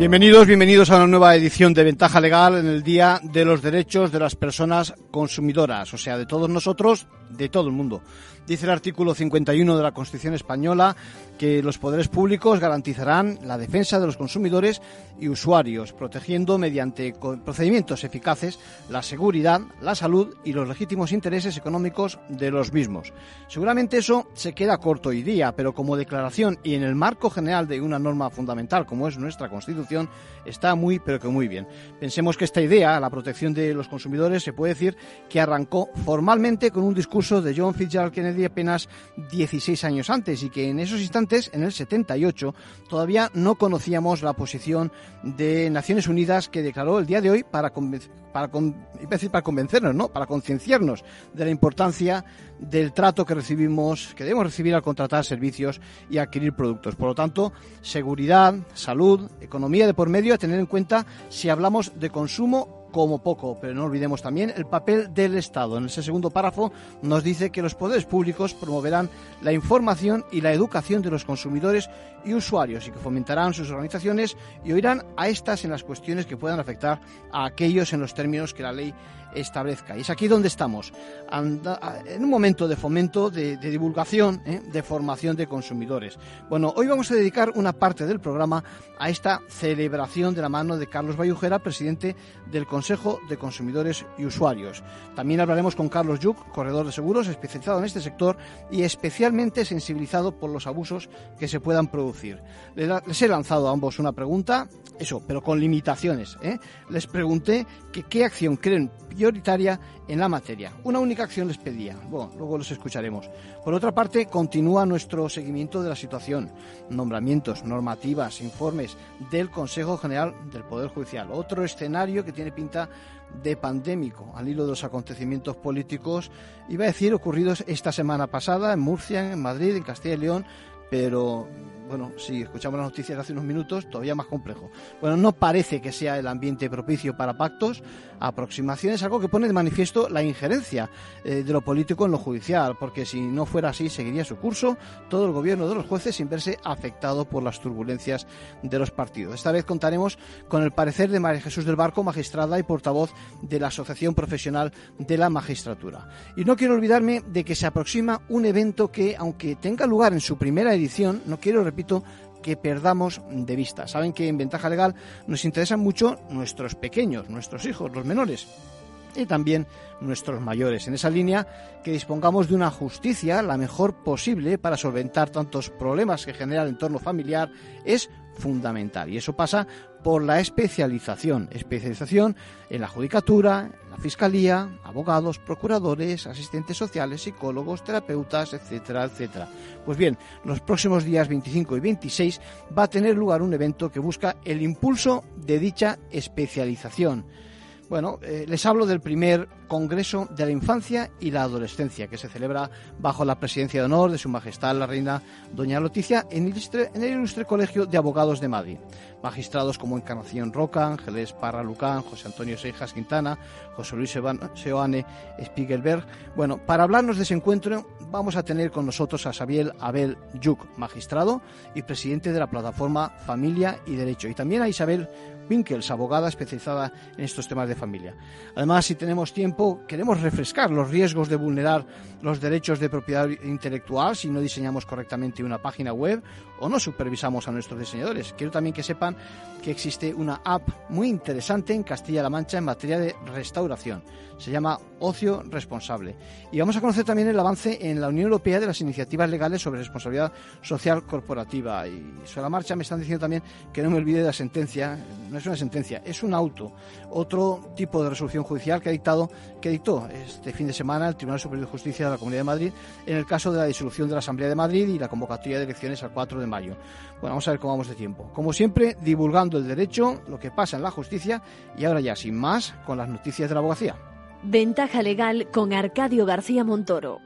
Bienvenidos, bienvenidos a una nueva edición de Ventaja Legal en el Día de los Derechos de las Personas Consumidoras, o sea, de todos nosotros, de todo el mundo. Dice el artículo 51 de la Constitución española que los poderes públicos garantizarán la defensa de los consumidores y usuarios, protegiendo mediante procedimientos eficaces la seguridad, la salud y los legítimos intereses económicos de los mismos. Seguramente eso se queda corto hoy día, pero como declaración y en el marco general de una norma fundamental como es nuestra Constitución, está muy, pero que muy bien. Pensemos que esta idea, la protección de los consumidores, se puede decir que arrancó formalmente con un discurso de John Fitzgerald Kennedy apenas 16 años antes y que en esos instantes, en el 78, todavía no conocíamos la posición de Naciones Unidas que declaró el día de hoy para, para, para convencernos, ¿no? para concienciarnos de la importancia del trato que recibimos, que debemos recibir al contratar servicios y adquirir productos. Por lo tanto, seguridad, salud, economía de por medio a tener en cuenta si hablamos de consumo como poco, pero no olvidemos también el papel del Estado. En ese segundo párrafo nos dice que los poderes públicos promoverán la información y la educación de los consumidores y usuarios y que fomentarán sus organizaciones y oirán a estas en las cuestiones que puedan afectar a aquellos en los términos que la ley establezca. Y es aquí donde estamos, en un momento de fomento, de, divulgación, ¿eh? de formación de consumidores. Bueno, hoy vamos a dedicar una parte del programa a esta celebración de la mano de Carlos Bayujera, presidente del Consejo de Consumidores y Usuarios. También hablaremos con Carlos Yuc, corredor de seguros, especializado en este sector y especialmente sensibilizado por los abusos que se puedan producir. Les he lanzado a ambos una pregunta, eso, pero con limitaciones. ¿eh? Les pregunté qué acción creen prioritaria en la materia. Una única acción les pedía. Bueno, luego los escucharemos. Por otra parte, continúa nuestro seguimiento de la situación. Nombramientos, normativas, informes del Consejo General del Poder Judicial. Otro escenario que tiene pinta de pandémico al hilo de los acontecimientos políticos, iba a decir, ocurridos esta semana pasada en Murcia, en Madrid, en Castilla y León, pero bueno, si escuchamos las noticias de hace unos minutos, todavía más complejo. Bueno, no parece que sea el ambiente propicio para pactos, aproximaciones, algo que pone de manifiesto la injerencia eh, de lo político en lo judicial, porque si no fuera así, seguiría su curso todo el gobierno de los jueces sin verse afectado por las turbulencias de los partidos. Esta vez contaremos con el parecer de María Jesús del Barco, magistrada y portavoz de la Asociación Profesional de la Magistratura. Y no quiero olvidarme de que se aproxima un evento que, aunque tenga lugar en su primera edición, no quiero repetir que perdamos de vista. Saben que en ventaja legal nos interesan mucho nuestros pequeños, nuestros hijos, los menores y también nuestros mayores. En esa línea, que dispongamos de una justicia la mejor posible para solventar tantos problemas que genera el entorno familiar es fundamental. Y eso pasa por la especialización. Especialización en la judicatura, la fiscalía, abogados, procuradores, asistentes sociales, psicólogos, terapeutas, etcétera, etcétera. Pues bien, los próximos días 25 y 26 va a tener lugar un evento que busca el impulso de dicha especialización bueno, eh, les hablo del primer Congreso de la Infancia y la Adolescencia, que se celebra bajo la presidencia de honor de Su Majestad la Reina Doña Leticia en el ilustre, Colegio de Abogados de Madrid. Magistrados como Encarnación Roca, Ángeles Parra Lucán, José Antonio Seijas Quintana, José Luis Seoane Spiegelberg. Bueno, para hablarnos de ese encuentro vamos a tener con nosotros a Xavier Abel Yuk, magistrado y presidente de la plataforma Familia y Derecho, y también a Isabel Winkels, abogada especializada en estos temas de familia. Además, si tenemos tiempo, queremos refrescar los riesgos de vulnerar los derechos de propiedad intelectual si no diseñamos correctamente una página web o no supervisamos a nuestros diseñadores. Quiero también que sepan que existe una app muy interesante en Castilla-La Mancha en materia de restauración. Se llama Ocio Responsable. Y vamos a conocer también el avance en la Unión Europea de las iniciativas legales sobre responsabilidad social corporativa. Y sobre la marcha me están diciendo también que no me olvide de la sentencia. No es una sentencia, es un auto. Otro tipo de resolución judicial que ha dictado, que dictó este fin de semana el Tribunal Superior de Justicia de la Comunidad de Madrid en el caso de la disolución de la Asamblea de Madrid y la convocatoria de elecciones al 4 de mayo. Bueno, vamos a ver cómo vamos de tiempo. Como siempre, divulgando el derecho, lo que pasa en la justicia y ahora ya, sin más, con las noticias de la abogacía. Ventaja legal con Arcadio García Montoro.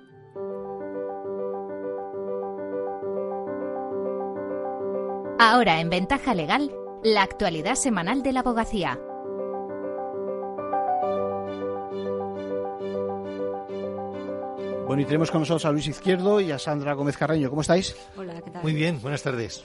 Ahora en Ventaja legal, la actualidad semanal de la abogacía. Bueno, y tenemos con nosotros a Luis Izquierdo y a Sandra Gómez Carreño. ¿Cómo estáis? Hola, ¿qué tal? Muy bien, buenas tardes.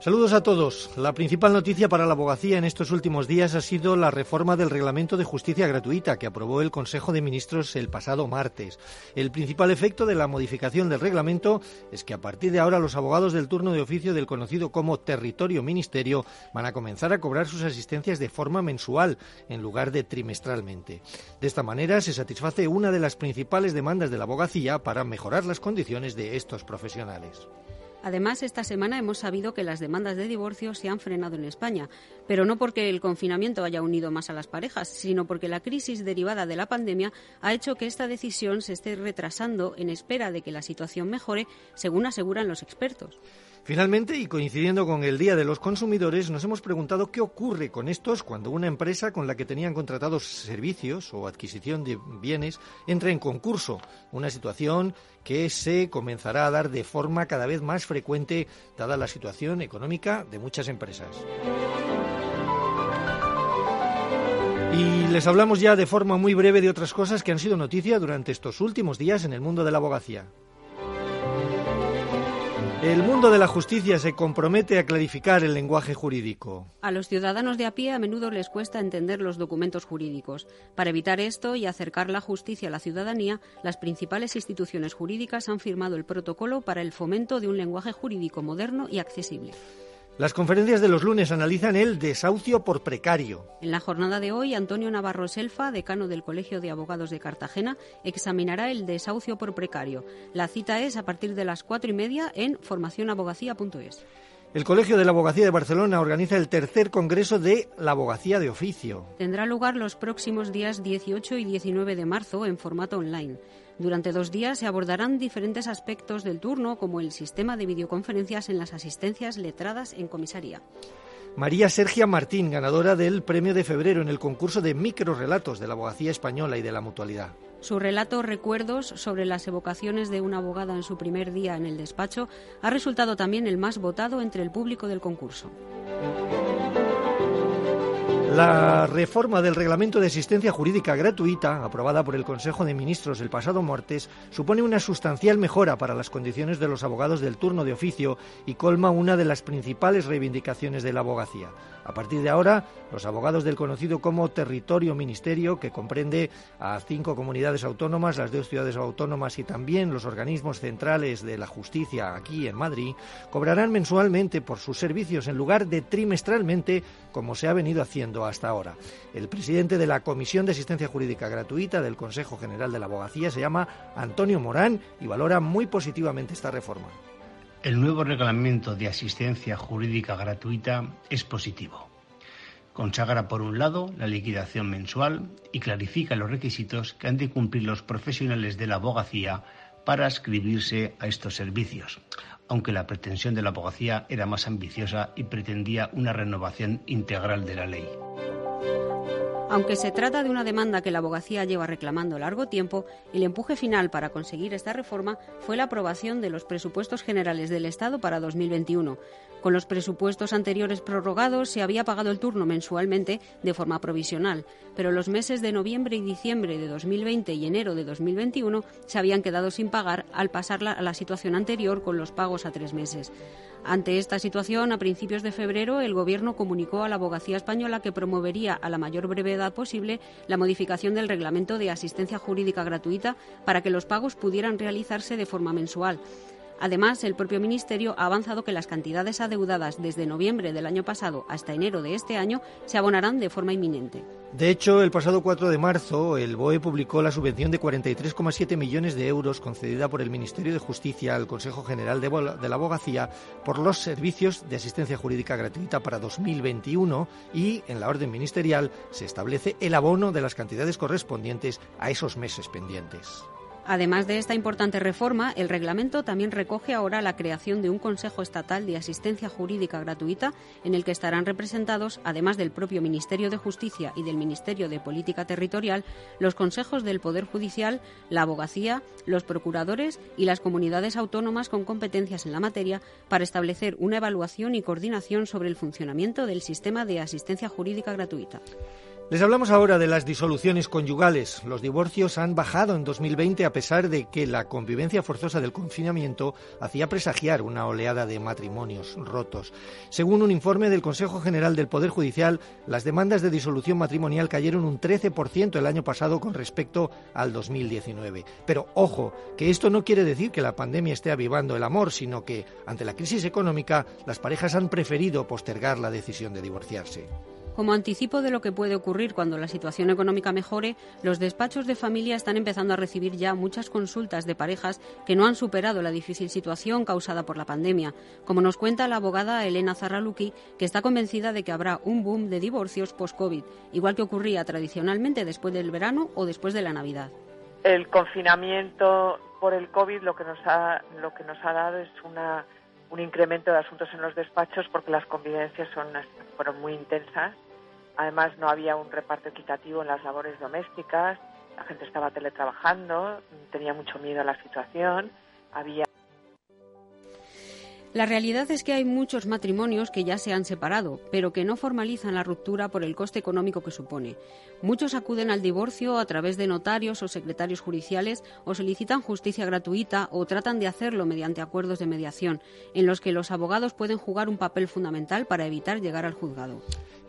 Saludos a todos. La principal noticia para la abogacía en estos últimos días ha sido la reforma del Reglamento de Justicia Gratuita que aprobó el Consejo de Ministros el pasado martes. El principal efecto de la modificación del reglamento es que a partir de ahora los abogados del turno de oficio del conocido como territorio ministerio van a comenzar a cobrar sus asistencias de forma mensual en lugar de trimestralmente. De esta manera se satisface una de las principales demandas de la abogacía para mejorar las condiciones de estos profesionales. Además, esta semana hemos sabido que las demandas de divorcio se han frenado en España, pero no porque el confinamiento haya unido más a las parejas, sino porque la crisis derivada de la pandemia ha hecho que esta decisión se esté retrasando en espera de que la situación mejore, según aseguran los expertos. Finalmente, y coincidiendo con el Día de los Consumidores, nos hemos preguntado qué ocurre con estos cuando una empresa con la que tenían contratados servicios o adquisición de bienes entra en concurso, una situación que se comenzará a dar de forma cada vez más frecuente dada la situación económica de muchas empresas. Y les hablamos ya de forma muy breve de otras cosas que han sido noticia durante estos últimos días en el mundo de la abogacía. El mundo de la justicia se compromete a clarificar el lenguaje jurídico. A los ciudadanos de a pie a menudo les cuesta entender los documentos jurídicos. Para evitar esto y acercar la justicia a la ciudadanía, las principales instituciones jurídicas han firmado el protocolo para el fomento de un lenguaje jurídico moderno y accesible. Las conferencias de los lunes analizan el desahucio por precario. En la jornada de hoy, Antonio Navarro Selfa, decano del Colegio de Abogados de Cartagena, examinará el desahucio por precario. La cita es a partir de las cuatro y media en formacionabogacía.es. El Colegio de la Abogacía de Barcelona organiza el tercer Congreso de la Abogacía de Oficio. Tendrá lugar los próximos días 18 y 19 de marzo en formato online. Durante dos días se abordarán diferentes aspectos del turno, como el sistema de videoconferencias en las asistencias letradas en comisaría. María Sergia Martín, ganadora del premio de febrero en el concurso de microrelatos de la abogacía española y de la mutualidad. Su relato Recuerdos sobre las evocaciones de una abogada en su primer día en el despacho ha resultado también el más votado entre el público del concurso. La reforma del Reglamento de Asistencia Jurídica Gratuita, aprobada por el Consejo de Ministros el pasado martes, supone una sustancial mejora para las condiciones de los abogados del turno de oficio y colma una de las principales reivindicaciones de la abogacía. A partir de ahora, los abogados del conocido como Territorio Ministerio, que comprende a cinco comunidades autónomas, las dos ciudades autónomas y también los organismos centrales de la justicia aquí en Madrid, cobrarán mensualmente por sus servicios en lugar de trimestralmente como se ha venido haciendo hasta ahora. El presidente de la Comisión de Asistencia Jurídica Gratuita del Consejo General de la Abogacía se llama Antonio Morán y valora muy positivamente esta reforma. El nuevo reglamento de asistencia jurídica gratuita es positivo. Consagra, por un lado, la liquidación mensual y clarifica los requisitos que han de cumplir los profesionales de la abogacía para ascribirse a estos servicios, aunque la pretensión de la abogacía era más ambiciosa y pretendía una renovación integral de la ley. Aunque se trata de una demanda que la abogacía lleva reclamando largo tiempo, el empuje final para conseguir esta reforma fue la aprobación de los presupuestos generales del Estado para 2021. Con los presupuestos anteriores prorrogados se había pagado el turno mensualmente de forma provisional, pero los meses de noviembre y diciembre de 2020 y enero de 2021 se habían quedado sin pagar al pasar a la situación anterior con los pagos a tres meses. Ante esta situación, a principios de febrero, el Gobierno comunicó a la Abogacía Española que promovería a la mayor brevedad posible la modificación del Reglamento de Asistencia Jurídica Gratuita para que los pagos pudieran realizarse de forma mensual. Además, el propio Ministerio ha avanzado que las cantidades adeudadas desde noviembre del año pasado hasta enero de este año se abonarán de forma inminente. De hecho, el pasado 4 de marzo, el BOE publicó la subvención de 43,7 millones de euros concedida por el Ministerio de Justicia al Consejo General de, la Abogacía por los servicios de asistencia jurídica gratuita para 2021 y en la orden ministerial se establece el abono de las cantidades correspondientes a esos meses pendientes. Además de esta importante reforma, el reglamento también recoge ahora la creación de un Consejo Estatal de Asistencia Jurídica Gratuita en el que estarán representados, además del propio Ministerio de Justicia y del Ministerio de Política Territorial, los consejos del Poder Judicial, la abogacía, los procuradores y las comunidades autónomas con competencias en la materia para establecer una evaluación y coordinación sobre el funcionamiento del sistema de asistencia jurídica gratuita. Les hablamos ahora de las disoluciones conyugales. Los divorcios han bajado en 2020 a pesar de que la convivencia forzosa del confinamiento hacía presagiar una oleada de matrimonios rotos. Según un informe del Consejo General del Poder Judicial, las demandas de disolución matrimonial cayeron un 13% el año pasado con respecto al 2019. Pero ojo, que esto no quiere decir que la pandemia esté avivando el amor, sino que ante la crisis económica las parejas han preferido postergar la decisión de divorciarse. Como anticipo de lo que puede ocurrir cuando la situación económica mejore, los despachos de familia están empezando a recibir ya muchas consultas de parejas que no han superado la difícil situación causada por la pandemia, como nos cuenta la abogada Elena Zarraluki, que está convencida de que habrá un boom de divorcios post-COVID, igual que ocurría tradicionalmente después del verano o después de la Navidad. El confinamiento por el COVID lo que nos ha, lo que nos ha dado es una, un incremento de asuntos en los despachos porque las convivencias son, fueron muy intensas. Además, no había un reparto equitativo en las labores domésticas, la gente estaba teletrabajando, tenía mucho miedo a la situación, había la realidad es que hay muchos matrimonios que ya se han separado, pero que no formalizan la ruptura por el coste económico que supone. Muchos acuden al divorcio a través de notarios o secretarios judiciales o solicitan justicia gratuita o tratan de hacerlo mediante acuerdos de mediación, en los que los abogados pueden jugar un papel fundamental para evitar llegar al juzgado.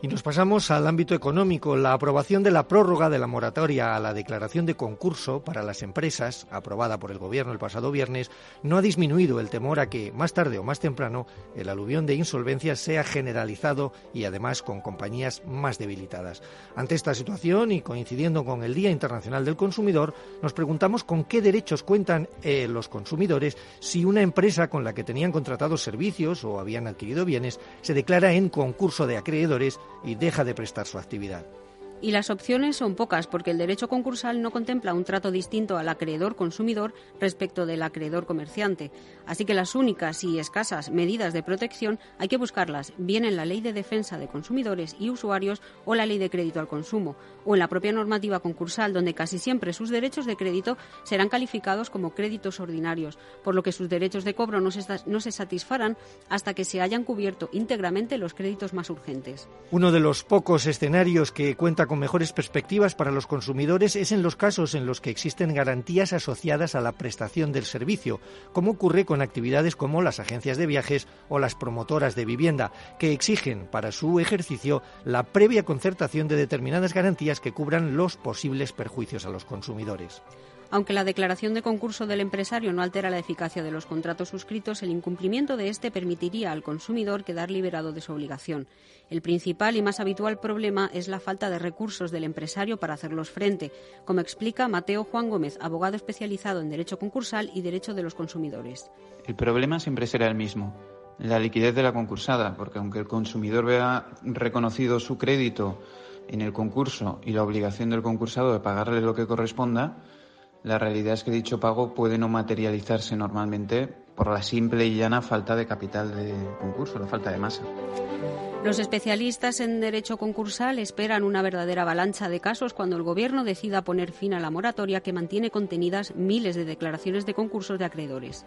Y nos pasamos al ámbito económico. La aprobación de la prórroga de la moratoria a la declaración de concurso para las empresas, aprobada por el Gobierno el pasado viernes, no ha disminuido el temor a que, más tarde o más temprano, el aluvión de insolvencias sea generalizado y además con compañías más debilitadas. Ante esta situación y coincidiendo con el Día Internacional del Consumidor, nos preguntamos con qué derechos cuentan eh, los consumidores si una empresa con la que tenían contratados servicios o habían adquirido bienes se declara en concurso de acreedores y deja de prestar su actividad. Y las opciones son pocas porque el derecho concursal no contempla un trato distinto al acreedor consumidor respecto del acreedor comerciante. Así que las únicas y escasas medidas de protección hay que buscarlas bien en la Ley de Defensa de Consumidores y Usuarios o la Ley de Crédito al Consumo o en la propia normativa concursal donde casi siempre sus derechos de crédito serán calificados como créditos ordinarios, por lo que sus derechos de cobro no se, no se satisfarán hasta que se hayan cubierto íntegramente los créditos más urgentes. Uno de los pocos escenarios que cuenta con mejores perspectivas para los consumidores es en los casos en los que existen garantías asociadas a la prestación del servicio, como ocurre con actividades como las agencias de viajes o las promotoras de vivienda, que exigen para su ejercicio la previa concertación de determinadas garantías que cubran los posibles perjuicios a los consumidores. Aunque la declaración de concurso del empresario no altera la eficacia de los contratos suscritos, el incumplimiento de este permitiría al consumidor quedar liberado de su obligación. El principal y más habitual problema es la falta de recursos del empresario para hacerlos frente, como explica Mateo Juan Gómez, abogado especializado en Derecho Concursal y Derecho de los Consumidores. El problema siempre será el mismo, la liquidez de la concursada, porque aunque el consumidor vea reconocido su crédito en el concurso y la obligación del concursado de pagarle lo que corresponda, la realidad es que dicho pago puede no materializarse normalmente por la simple y llana falta de capital de concurso, la falta de masa. Los especialistas en derecho concursal esperan una verdadera avalancha de casos cuando el Gobierno decida poner fin a la moratoria que mantiene contenidas miles de declaraciones de concursos de acreedores.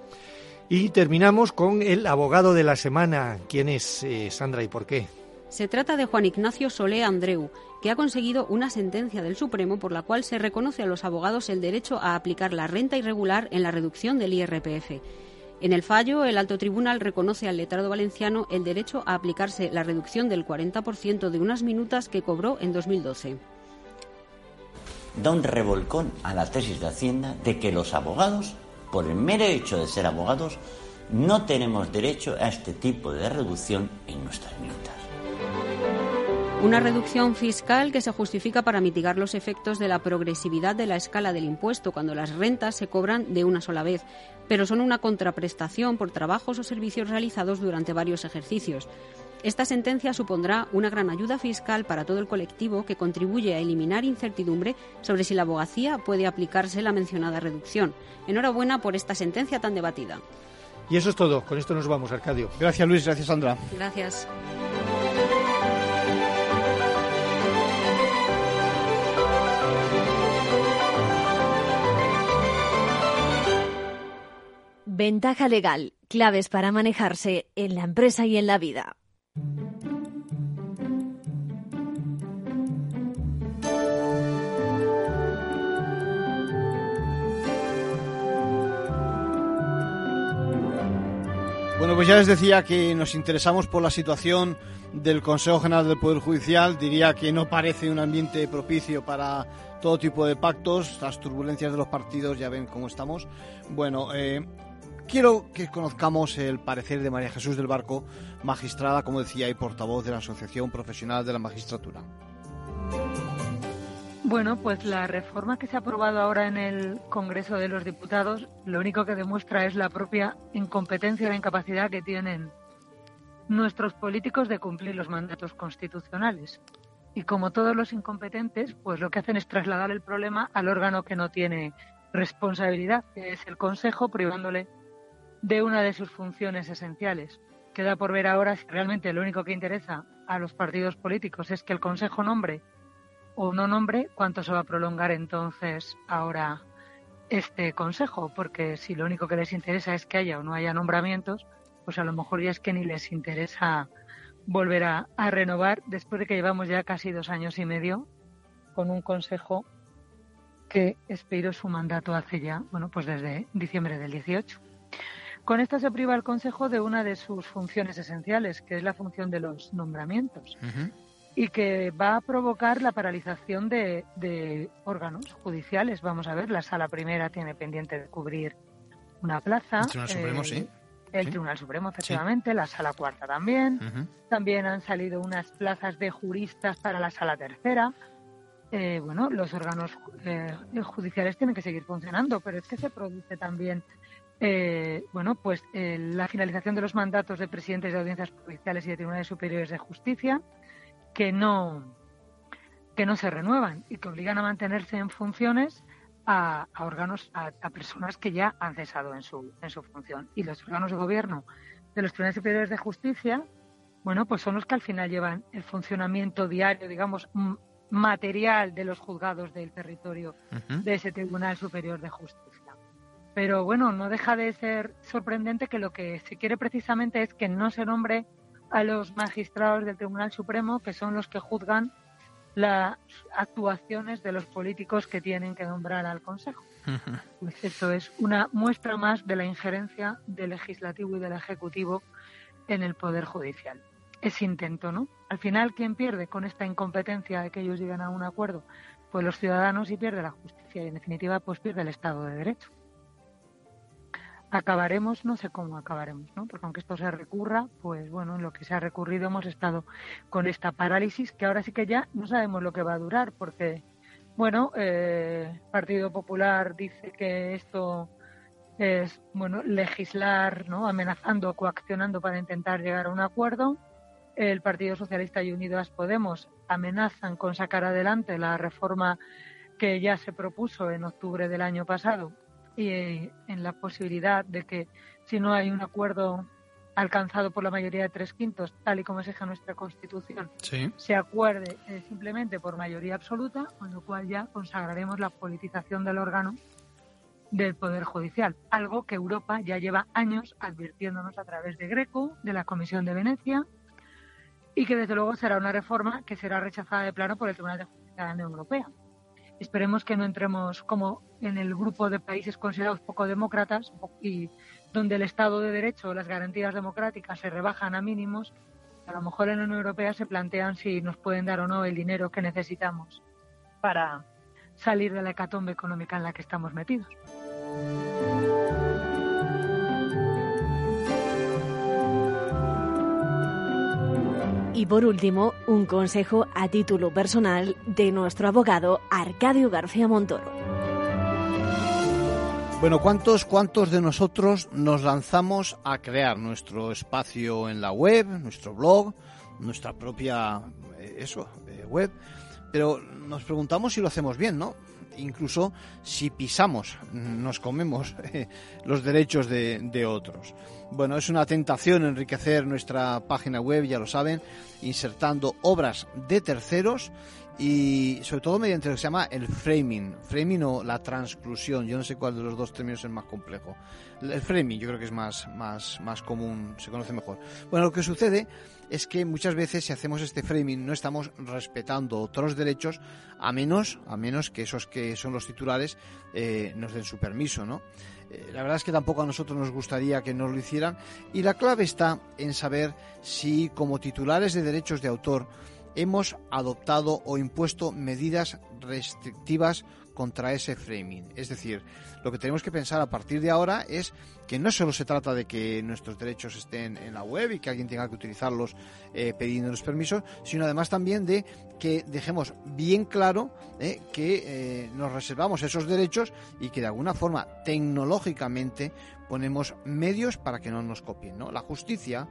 Y terminamos con el abogado de la semana. ¿Quién es eh, Sandra y por qué? Se trata de Juan Ignacio Solé Andreu, que ha conseguido una sentencia del Supremo por la cual se reconoce a los abogados el derecho a aplicar la renta irregular en la reducción del IRPF. En el fallo, el alto tribunal reconoce al letrado valenciano el derecho a aplicarse la reducción del 40% de unas minutas que cobró en 2012. Da un revolcón a la tesis de Hacienda de que los abogados, por el mero hecho de ser abogados, no tenemos derecho a este tipo de reducción en nuestras minutas. Una reducción fiscal que se justifica para mitigar los efectos de la progresividad de la escala del impuesto cuando las rentas se cobran de una sola vez, pero son una contraprestación por trabajos o servicios realizados durante varios ejercicios. Esta sentencia supondrá una gran ayuda fiscal para todo el colectivo que contribuye a eliminar incertidumbre sobre si la abogacía puede aplicarse la mencionada reducción. Enhorabuena por esta sentencia tan debatida. Y eso es todo. Con esto nos vamos, Arcadio. Gracias, Luis. Gracias, Sandra. Gracias. Ventaja legal, claves para manejarse en la empresa y en la vida. Bueno, pues ya les decía que nos interesamos por la situación del Consejo General del Poder Judicial. Diría que no parece un ambiente propicio para todo tipo de pactos. Las turbulencias de los partidos, ya ven cómo estamos. Bueno, eh, quiero que conozcamos el parecer de María Jesús del Barco, magistrada, como decía, y portavoz de la Asociación Profesional de la Magistratura. Bueno, pues la reforma que se ha aprobado ahora en el Congreso de los Diputados lo único que demuestra es la propia incompetencia y la incapacidad que tienen nuestros políticos de cumplir los mandatos constitucionales. Y como todos los incompetentes, pues lo que hacen es trasladar el problema al órgano que no tiene responsabilidad, que es el Consejo, privándole de una de sus funciones esenciales. Queda por ver ahora si realmente lo único que interesa a los partidos políticos es que el Consejo nombre o no nombre, ¿cuánto se va a prolongar entonces ahora este Consejo? Porque si lo único que les interesa es que haya o no haya nombramientos, pues a lo mejor ya es que ni les interesa volver a, renovar después de que llevamos ya casi dos años y medio con un Consejo que expiró su mandato hace ya, bueno, pues desde diciembre del 18. Con esto se priva el Consejo de una de sus funciones esenciales, que es la función de los nombramientos y que va a provocar la paralización de, órganos judiciales. Vamos a ver, la sala primera tiene pendiente de cubrir una plaza. El Tribunal Supremo, eh, sí. El Tribunal Supremo, efectivamente, la sala cuarta también. También han salido unas plazas de juristas para la sala tercera. Eh, bueno, los órganos eh, judiciales tienen que seguir funcionando, pero es que se produce también bueno, pues la finalización de los mandatos de presidentes de audiencias provinciales y de tribunales superiores de justicia, que no, que no se renuevan y que obligan a mantenerse en funciones a, órganos, a, personas que ya han cesado en su, en su función. Y los órganos de gobierno de los tribunales superiores de justicia, bueno, pues son los que al final llevan el funcionamiento diario, digamos, material de los juzgados del territorio de ese Tribunal Superior de Justicia. Pero bueno, no deja de ser sorprendente que lo que se quiere precisamente es que no se nombre a los magistrados del Tribunal Supremo, que son los que juzgan las actuaciones de los políticos que tienen que nombrar al Consejo. Pues esto es una muestra más de la injerencia del legislativo y del ejecutivo en el poder judicial. Es intento, ¿no? Al final, ¿quién pierde con esta incompetencia de que ellos lleguen a un acuerdo? Pues los ciudadanos y pierde la justicia y en definitiva pues pierde el Estado de Derecho acabaremos, no sé cómo acabaremos, ¿no? Porque aunque esto se recurra, pues bueno, en lo que se ha recurrido hemos estado con esta parálisis que ahora sí que ya no sabemos lo que va a durar, porque, bueno, eh, Partido Popular dice que esto es, bueno, legislar, ¿no? Amenazando, coaccionando para intentar llegar a un acuerdo. El Partido Socialista y Unidas Podemos amenazan con sacar adelante la reforma que ya se propuso en octubre del año pasado y eh, en la posibilidad de que si no hay un acuerdo alcanzado por la mayoría de tres quintos, tal y como exige nuestra Constitución, se acuerde eh, simplemente por mayoría absoluta, con lo cual ya consagraremos la politización del órgano del Poder Judicial, algo que Europa ya lleva años advirtiéndonos a través de Greco, de la Comisión de Venecia, y que desde luego será una reforma que será rechazada de plano por el Tribunal de Justicia de la Unión Europea. Esperemos que no entremos como en el grupo de países considerados poco demócratas y donde el Estado de Derecho las garantías democráticas se rebajan a mínimos. A lo mejor en la Unión Europea se plantean si nos pueden dar o no el dinero que necesitamos para salir de la hecatombe económica en la que estamos metidos. Y por último, un consejo a título personal de nuestro abogado Arcadio García Montoro. Bueno, ¿cuántos, ¿cuántos de nosotros nos lanzamos a crear nuestro espacio en la web, nuestro blog, nuestra propia eh, eso, eh, web? Pero nos preguntamos si lo hacemos bien, ¿no? Incluso si pisamos, nos comemos eh, los derechos de, otros. Bueno, es una tentación enriquecer nuestra página web, ya lo saben, insertando obras de terceros y sobre todo mediante lo que se llama el framing, framing o la transclusión, yo no sé cuál de los dos términos es más complejo. El framing yo creo que es más, más, más común, se conoce mejor. Bueno, lo que sucede es que muchas veces si hacemos este framing no estamos respetando otros derechos a menos, a menos que esos que son los titulares eh, nos den su permiso, ¿no? Eh, la verdad es que tampoco a nosotros nos gustaría que nos lo hicieran y la clave está en saber si como titulares de derechos de autor hemos adoptado o impuesto medidas restrictivas contra ese framing. Es decir, lo que tenemos que pensar a partir de ahora es que no solo se trata de que nuestros derechos estén en la web y que alguien tenga que utilizarlos eh, permisos, sino además también de que dejemos bien claro eh, que eh, nos reservamos esos derechos y que de alguna forma tecnológicamente ponemos medios para que no nos copien. La justicia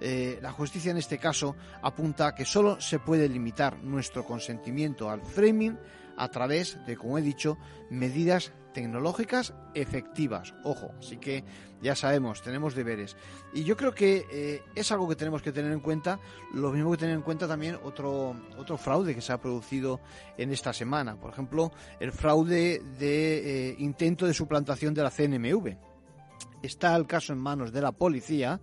eh, la justicia en este caso apunta a que solo se puede limitar nuestro consentimiento al framing a través de, como he dicho, medidas tecnológicas efectivas. Ojo, así que ya sabemos, tenemos deberes. Y yo creo que eh, es algo que tenemos que tener en cuenta, lo mismo que tener en cuenta también otro, otro fraude que se ha producido en esta semana. Por ejemplo, el fraude de eh, intento de suplantación de la CNMV. Está el caso en manos de la policía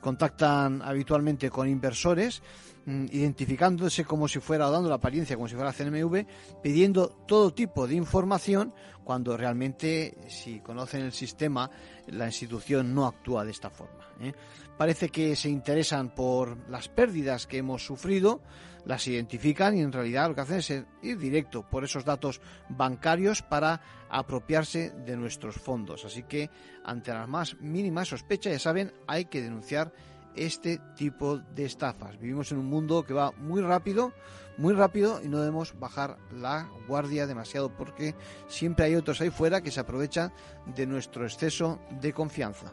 contactan habitualmente con inversores, mm, identificándose como si fuera, o dando la apariencia como si fuera CNMV, pidiendo todo tipo de información, cuando realmente, si conocen el sistema, la institución no actúa de esta forma. ¿eh? Parece que se interesan por las pérdidas que hemos sufrido, las identifican y en realidad lo que hacen es ir directo por esos datos bancarios para apropiarse de nuestros fondos. Así que ante las más mínimas sospechas, ya saben, hay que denunciar este tipo de estafas. Vivimos en un mundo que va muy rápido, muy rápido y no debemos bajar la guardia demasiado porque siempre hay otros ahí fuera que se aprovechan de nuestro exceso de confianza.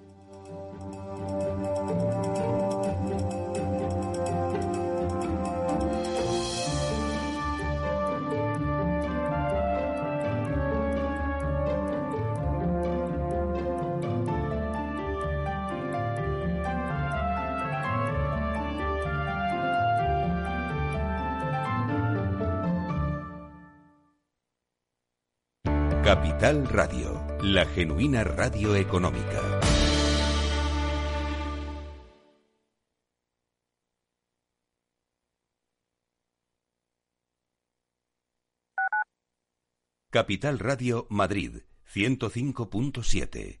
Capital Radio, la genuina radio económica. Capital Radio Madrid, 105.7.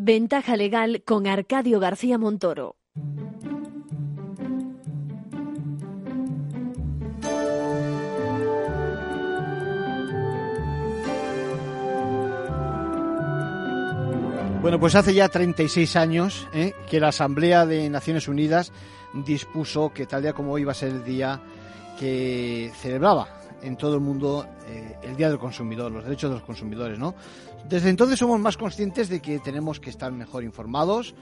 Ventaja legal con Arcadio García Montoro. Bueno, pues hace ya 36 años ¿eh? que la Asamblea de Naciones Unidas dispuso que tal día como hoy iba a ser el día que celebraba en todo el mundo eh, el Día del Consumidor, los derechos de los consumidores, ¿no? Desde entonces somos más conscientes de que tenemos que estar mejor informados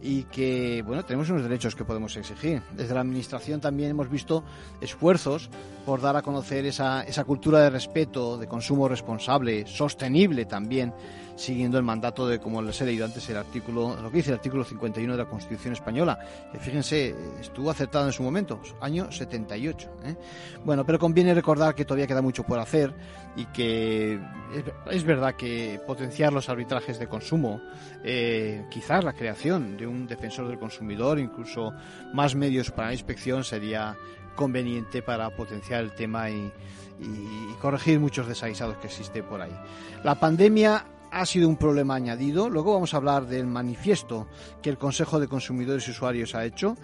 y que, bueno, tenemos unos derechos que podemos exigir. Desde la Administración también hemos visto esfuerzos por dar a conocer esa, esa cultura de respeto, de consumo responsable, sostenible también, siguiendo el mandato de, como les he leído antes, el artículo, lo que dice el artículo 51 de la Constitución Española, fíjense, estuvo acertado en su momento, año 78. ¿eh? Bueno, pero conviene recordar que todavía queda mucho por hacer y que es, verdad que potenciar los arbitrajes de consumo, eh, quizás la creación de un defensor del consumidor, incluso más medios para la inspección sería conveniente para potenciar el tema y, y corregir muchos desaguisados que existe por ahí. La pandemia ha sido un problema añadido. Luego vamos a hablar del manifiesto que el Consejo de Consumidores y Usuarios ha hecho.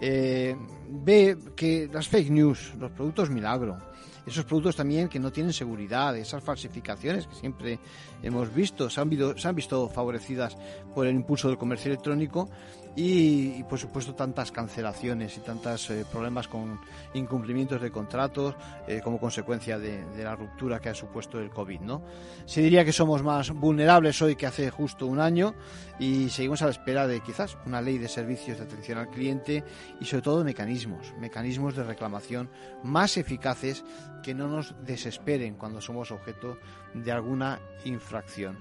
Eh, ve que las fake news, los productos milagro, esos productos también que no tienen seguridad, esas falsificaciones que siempre hemos visto, se han, visto, se han visto favorecidas por el impulso del comercio electrónico y, por supuesto tantas cancelaciones y tantos eh, problemas con incumplimientos de contratos eh, como consecuencia de, de, la ruptura que ha supuesto el COVID. ¿no? Se diría que somos más vulnerables hoy que hace justo un año y seguimos a la espera de quizás una ley de servicios de atención al cliente y sobre todo mecanismos, mecanismos de reclamación más eficaces que no nos desesperen cuando somos objeto de alguna infracción.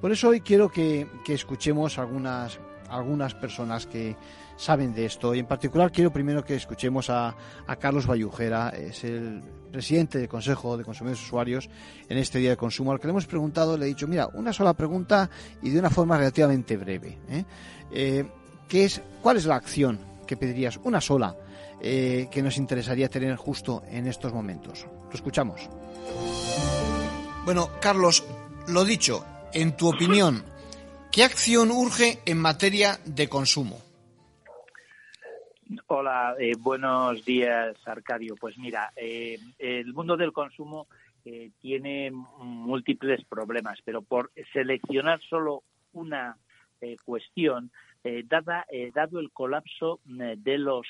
Por eso hoy quiero que, que escuchemos algunas algunas personas que saben de esto y en particular quiero primero que escuchemos a, Carlos Bayujera, es el presidente del Consejo de Consumidores y Usuarios en este Día de Consumo, al que le hemos preguntado, le he dicho, mira, una sola pregunta y de una forma relativamente breve. ¿eh? Eh, ¿qué es, ¿Cuál es la acción que pedirías? Una sola eh, que nos interesaría tener justo en estos momentos. Lo escuchamos. Bueno, Carlos, lo dicho, en tu opinión, ¿Qué acción urge en materia de consumo? Hola, eh, buenos días, Arcadio. Pues mira, eh, el mundo del consumo eh, tiene múltiples problemas, pero por seleccionar solo una cuestión, eh, dada, eh, dado el colapso eh, de los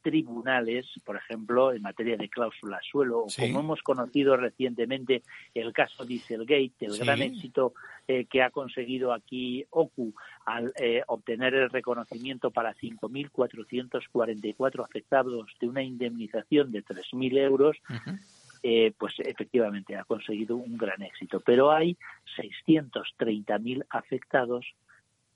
tribunales, por ejemplo, en materia de cláusula suelo, sí. como hemos conocido recientemente el caso Dieselgate, el sí. gran éxito que ha conseguido aquí OCU al obtener el reconocimiento para 5.444 afectados de una indemnización de 3.000 euros, uh -huh. Eh, pues efectivamente ha conseguido un gran éxito. Pero hay 630.000 afectados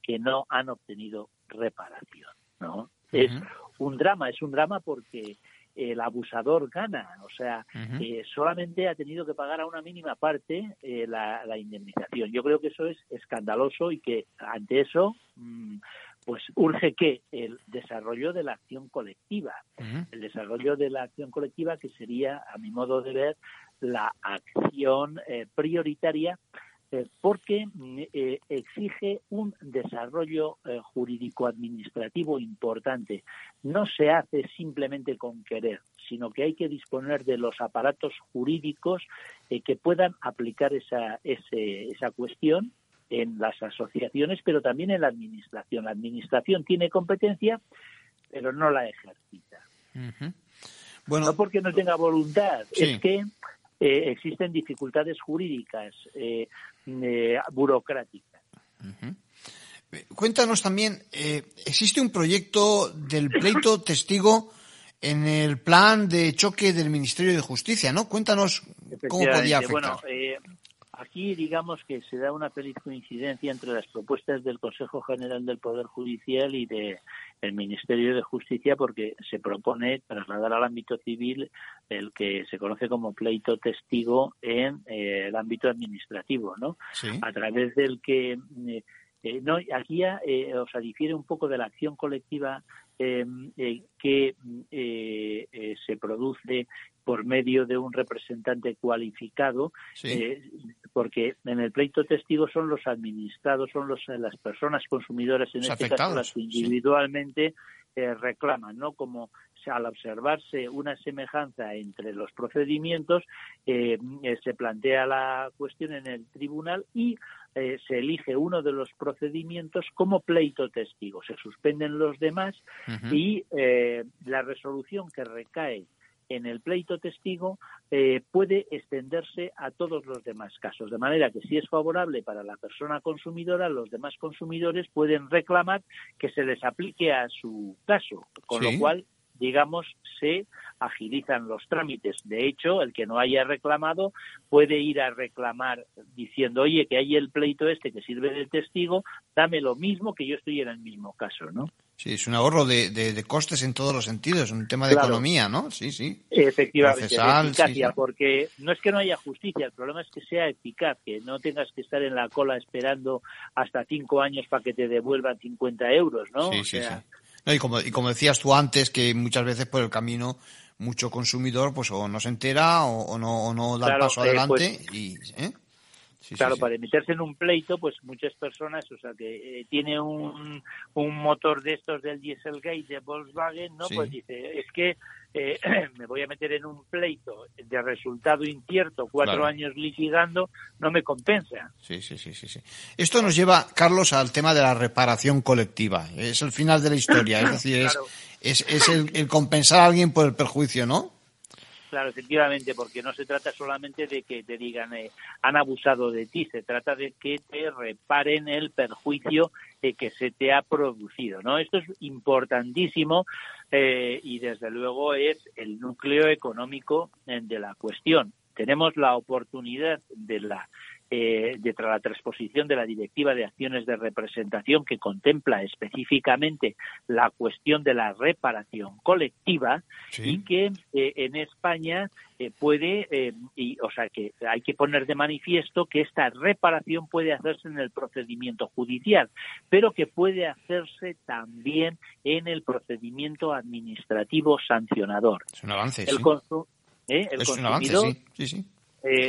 que no han obtenido reparación, ¿no? Uh -huh. Es un drama, es un drama porque el abusador gana, o sea, uh -huh. eh, solamente ha tenido que pagar a una mínima parte eh, la, la, indemnización. Yo creo que eso es escandaloso y que ante eso, mmm, pues urge que el desarrollo de la acción colectiva, uh -huh. el desarrollo de la acción colectiva que sería, a mi modo de ver, la acción eh, prioritaria eh, porque eh, exige un desarrollo eh, jurídico-administrativo importante. No se hace simplemente con querer, sino que hay que disponer de los aparatos jurídicos eh, que puedan aplicar esa, ese, esa cuestión en las asociaciones, pero también en la administración. La administración tiene competencia, pero no la ejercita. Uh -huh. bueno, no porque no tenga voluntad, sí. es que eh, existen dificultades jurídicas, eh, eh, burocráticas. Uh -huh. Cuéntanos también, eh, ¿existe un proyecto del pleito testigo en el plan de choque del Ministerio de Justicia, no? Cuéntanos cómo podía afectar. Bueno, eh, aquí digamos que se da una feliz coincidencia entre las propuestas del Consejo General del Poder Judicial y de el Ministerio de Justicia porque se propone trasladar al ámbito civil el que se conoce como pleito testigo en eh, el ámbito administrativo, ¿no? Sí. A través del que eh, eh, no, aquí ya, eh, o sea, difiere un poco de la acción colectiva eh, eh, que eh, se produce por medio de un representante cualificado, sí. Porque en el pleito testigo son los administrados, son los, las personas consumidoras, en este caso las que individualmente eh, reclaman, ¿no? Como al observarse una semejanza entre los procedimientos, eh, eh, se plantea la cuestión en el tribunal y eh, se elige uno de los procedimientos como pleito testigo. Se suspenden los demás y la resolución que recae en el pleito testigo puede extenderse a todos los demás casos. De manera que si es favorable para la persona consumidora, los demás consumidores pueden reclamar que se les aplique a su caso, con lo cual digamos, se agilizan los trámites. De hecho, el que no haya reclamado puede ir a reclamar diciendo, oye, que hay el pleito este que sirve de testigo, dame lo mismo que yo estoy en el mismo caso, ¿no? Sí, es un ahorro de, de, costes en todos los sentidos, es un tema de economía, ¿no? Sí, sí. Efectivamente, eficacia, porque no es que no haya justicia, el problema es que sea eficaz, que no tengas que estar en la cola esperando hasta cinco años para que te devuelvan 50 euros, ¿no? Sí, sí, sí y, como, y como decías tú antes, que muchas veces por el camino mucho consumidor pues o no se entera o, no, no, da el paso eh, adelante pues y... ¿eh? Claro, para meterse en un pleito, pues muchas personas, o sea, que eh, tiene un, un motor de estos del Dieselgate de Volkswagen, ¿no? Pues dice, es que eh, me voy a meter en un pleito de resultado incierto, cuatro años litigando, no me compensa. Sí, sí, sí, sí, sí. Esto nos lleva, Carlos, al tema de la reparación colectiva. Es el final de la historia, es decir, es, es, el, el compensar a alguien por el perjuicio, ¿no? Claro, efectivamente, porque no se trata solamente de que te digan eh, han abusado de ti, se trata de que te reparen el perjuicio eh, que se te ha producido, ¿no? Esto es importantísimo eh, y desde luego es el núcleo económico de la cuestión. Tenemos la oportunidad de la eh, de la transposición de la Directiva de Acciones de Representación que contempla específicamente la cuestión de la reparación colectiva y que eh, en España eh, puede, eh, y, o sea, que hay que poner de manifiesto que esta reparación puede hacerse en el procedimiento judicial, pero que puede hacerse también en el procedimiento administrativo sancionador. Es un avance, el el consumidor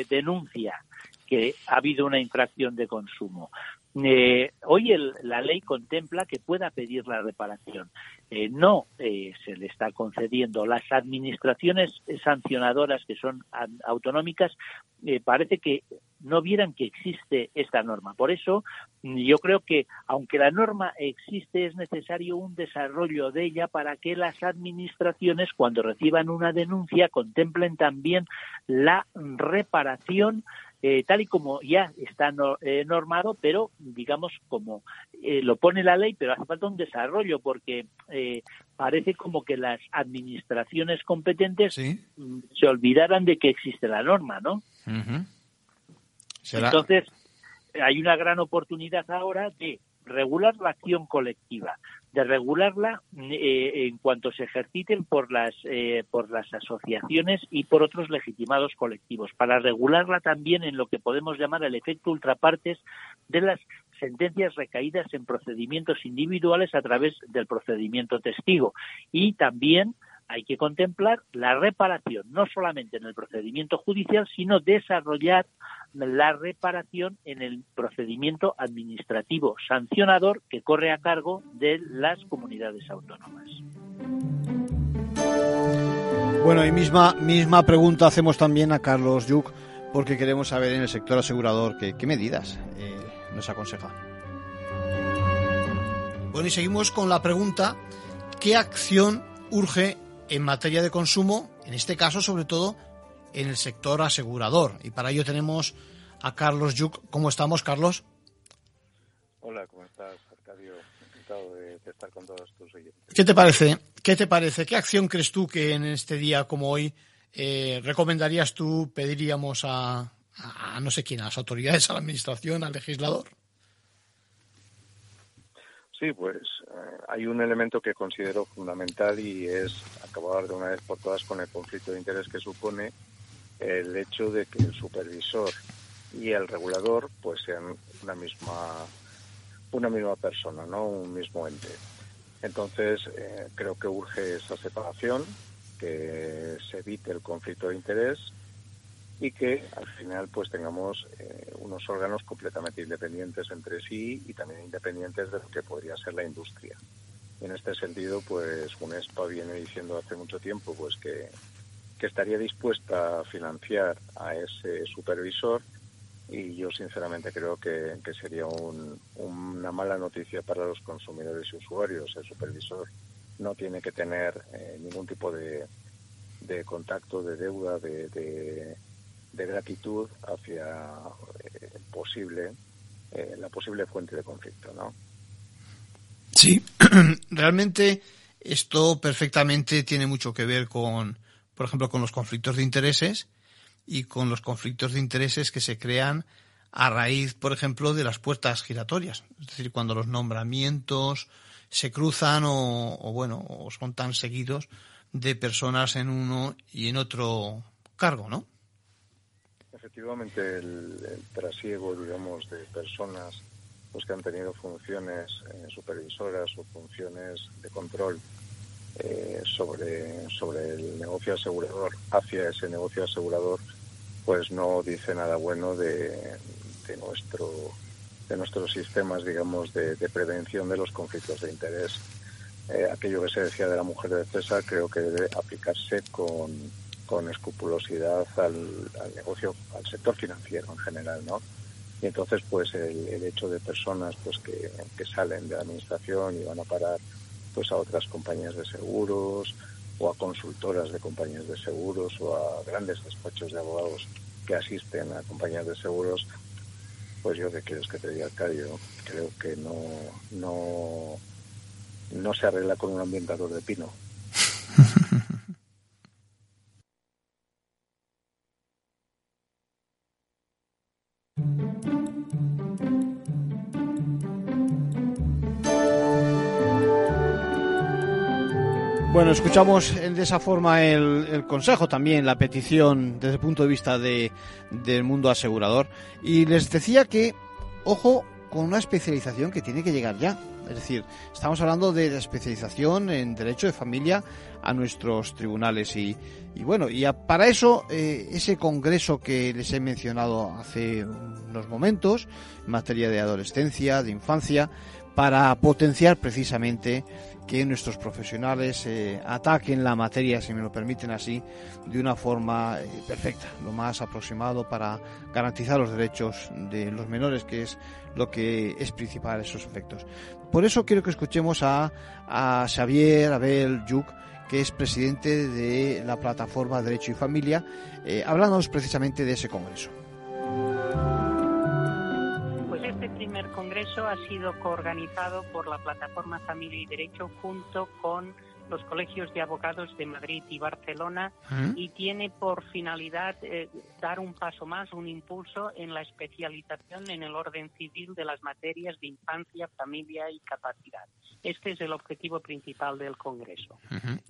denuncia que ha habido una infracción de consumo. Eh, hoy la ley contempla que pueda pedir la reparación. Eh, no eh, se le está concediendo. Las administraciones sancionadoras que son autonómicas parece que no vieran que existe esta norma. Por eso yo creo que aunque la norma existe es necesario un desarrollo de ella para que las administraciones cuando reciban una denuncia contemplen también la reparación eh, tal y como ya está eh, normado, pero digamos como eh, lo pone la ley, pero hace falta un desarrollo porque parece como que las administraciones competentes se olvidaran de que existe la norma, ¿no? Entonces, hay una gran oportunidad ahora de regular la acción colectiva, de regularla eh, en cuanto se ejerciten por las eh, por las asociaciones y por otros legitimados colectivos, para regularla también en lo que podemos llamar el efecto ultrapartes de las sentencias recaídas en procedimientos individuales a través del procedimiento testigo. Y también hay que contemplar la reparación, no solamente en el procedimiento judicial, sino desarrollar la reparación en el procedimiento administrativo sancionador que corre a cargo de las comunidades autónomas. Bueno, y misma, misma pregunta hacemos también a Carlos Yuc, porque queremos saber en el sector asegurador qué medidas eh, nos aconseja. Bueno, y seguimos con la pregunta, ¿qué acción urge en materia de consumo, en este caso sobre todo en el sector asegurador. Y para ello tenemos a Carlos Yuc. ¿Cómo estamos, Carlos? Hola, ¿cómo estás, Arcadio? Encantado de, estar con todos tus oyentes. ¿Qué te parece? ¿Qué te parece? ¿Qué acción crees tú que en este día como hoy eh, recomendarías tú, pediríamos a, a no sé quién, a las autoridades, a la administración, al legislador? Sí, pues eh, hay un elemento que considero fundamental y es acabar de una vez por todas con el conflicto de interés que supone el hecho de que el supervisor y el regulador pues sean una misma una misma persona, no un mismo ente. Entonces eh, creo que urge esa separación, que se evite el conflicto de interés y que al final pues tengamos eh, unos órganos completamente independientes entre sí y también independientes de lo que podría ser la industria. En este sentido, pues UNESPA viene diciendo hace mucho tiempo pues que, que estaría dispuesta a financiar a ese supervisor y yo sinceramente creo que, que sería una mala noticia para los consumidores y usuarios. El supervisor no tiene que tener eh, ningún tipo de, de, contacto, de deuda, de, de, gratitud hacia eh, posible, eh, la posible fuente de conflicto, ¿no? Sí, realmente esto perfectamente tiene mucho que ver con, por ejemplo, con los conflictos de intereses y con los conflictos de intereses que se crean a raíz, por ejemplo, de las puertas giratorias. Es decir, cuando los nombramientos se cruzan o, bueno, o son tan seguidos de personas en uno y en otro cargo, ¿no? Efectivamente, el, trasiego, digamos, de personas pues que han tenido funciones eh, supervisoras o funciones de control eh, sobre, sobre el negocio asegurador hacia ese negocio asegurador pues no dice nada bueno de, nuestro de nuestros sistemas digamos de, prevención de los conflictos de interés. Eh, aquello que se decía de la mujer de César creo que debe aplicarse con, con escrupulosidad al, negocio al sector financiero en general no y entonces pues el, hecho de personas pues que, que salen de la administración y van a parar pues a otras compañías de seguros o a consultoras de compañías de seguros o a grandes despachos de abogados que asisten a compañías de seguros, pues yo que quiero que te diga, Cario, creo que no, no, no se arregla con un ambientador de pino. Bueno, escuchamos de esa forma el, consejo también, la petición desde el punto de vista de, del mundo asegurador. Y les decía que, ojo, con una especialización que tiene que llegar ya. Es decir, estamos hablando de la especialización en derecho de familia a nuestros tribunales y, bueno, y para eso eh, ese congreso que les he mencionado hace unos momentos en materia de adolescencia, de infancia, para potenciar precisamente que nuestros profesionales eh, ataquen la materia, si me lo permiten así, de una forma eh, perfecta, lo más aproximado para garantizar los derechos de los menores, que es lo que es principal esos efectos. Por eso quiero que escuchemos a, a Xavier Abel Yuc, que es presidente de la plataforma Derecho y Familia, eh, hablándonos precisamente de ese congreso. Primer congreso ha sido coorganizado por la plataforma Familia y Derecho junto con los colegios de abogados de Madrid y Barcelona y tiene por finalidad eh, dar un paso más, un impulso en la especialización en el orden civil de las materias de infancia, familia y capacidad. Este es el objetivo principal del Congreso.